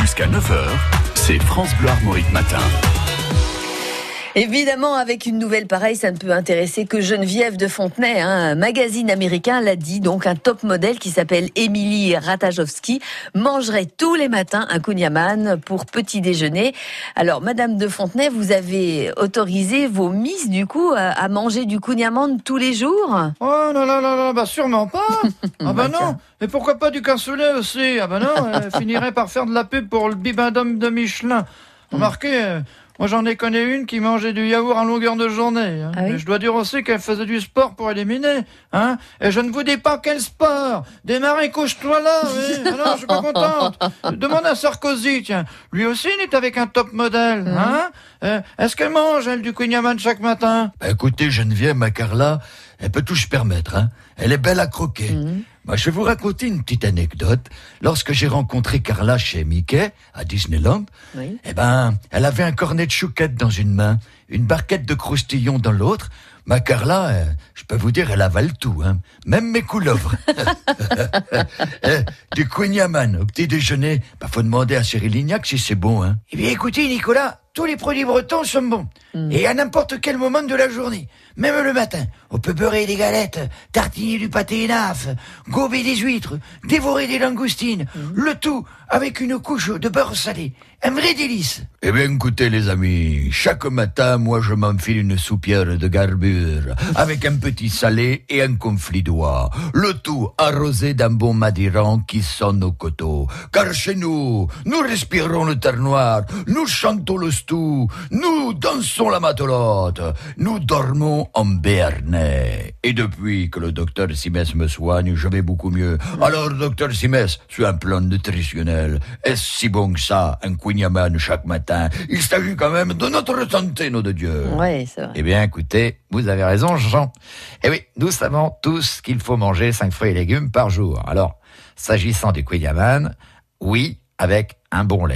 Jusqu'à 9h, c'est France Bleu Armorique Matin. Évidemment, avec une nouvelle pareille, ça ne peut intéresser que Geneviève de Fontenay. Hein. Un magazine américain l'a dit, donc un top modèle qui s'appelle Emily Ratajowski mangerait tous les matins un kouign pour petit déjeuner. Alors, Madame de Fontenay, vous avez autorisé vos miss, du coup, à manger du kouign tous les jours? Oh non, non, non, non, bah sûrement pas Ah bah non Et pourquoi pas du cassoulet aussi? Ah bah non, elle finirait par faire de la pub pour le bibendum de Michelin. Remarquez... Moi, j'en ai connu une qui mangeait du yaourt en longueur de journée. Hein. Ah je dois dire aussi qu'elle faisait du sport pour éliminer. Hein. Et je ne vous dis pas quel sport. Démarrer, couche-toi là. Oui. Ah non, je suis pas contente. Demande à Sarkozy, tiens. Lui aussi, il est avec un top modèle. Mhm. Hein. Euh, Est-ce qu'elle mange, elle, du quignaman chaque matin? Bah, Écoutez, Geneviève, ma Carla, elle peut tout se permettre. Hein. Elle est belle à croquer. Mhm. Moi, je vais vous raconter une petite anecdote. Lorsque j'ai rencontré Carla chez Mickey, à Disneyland, eh ben, elle avait un cornet de chouquette dans une main, une barquette de croustillons dans l'autre. Ma Carla, euh, je peux vous dire, elle avale tout, hein. Même mes couleuvres. Eh, du quignaman au petit déjeuner, bah, faut demander à Cyril Lignac si c'est bon, hein. Eh bien, écoutez, Nicolas, tous les produits bretons sont bons. Hmm. Et à n'importe quel moment de la journée. Même le matin. On peut beurrer des galettes, tartiner du pâté naf, gober des huîtres, dévorer des langoustines. Hmm. Le tout avec une couche de beurre salé. Un vrai délice. Eh bien, écoutez, les amis, chaque matin, moi, je m'enfile une soupière de garbure, avec un petit salé et un conflit d'oie. Le tout arrosé d'un bon madiran qui sonne au coteau. Car chez nous, nous respirons le terre noir, nous chantons le nous dansons la matelote, nous dormons en béarnais. Et depuis que le docteur Simès me soigne, je vais beaucoup mieux. Alors, docteur Simès, sur un plan nutritionnel, est-ce si bon que ça, un quignaman chaque matin? Il s'agit quand même de notre santé, nom de Dieu. Oui, c'est vrai. Eh bien, écoutez, vous avez raison, Jean. Eh oui, nous savons tous qu'il faut manger 5 fruits et légumes par jour. Alors, s'agissant du quignaman, oui, avec un bon lait.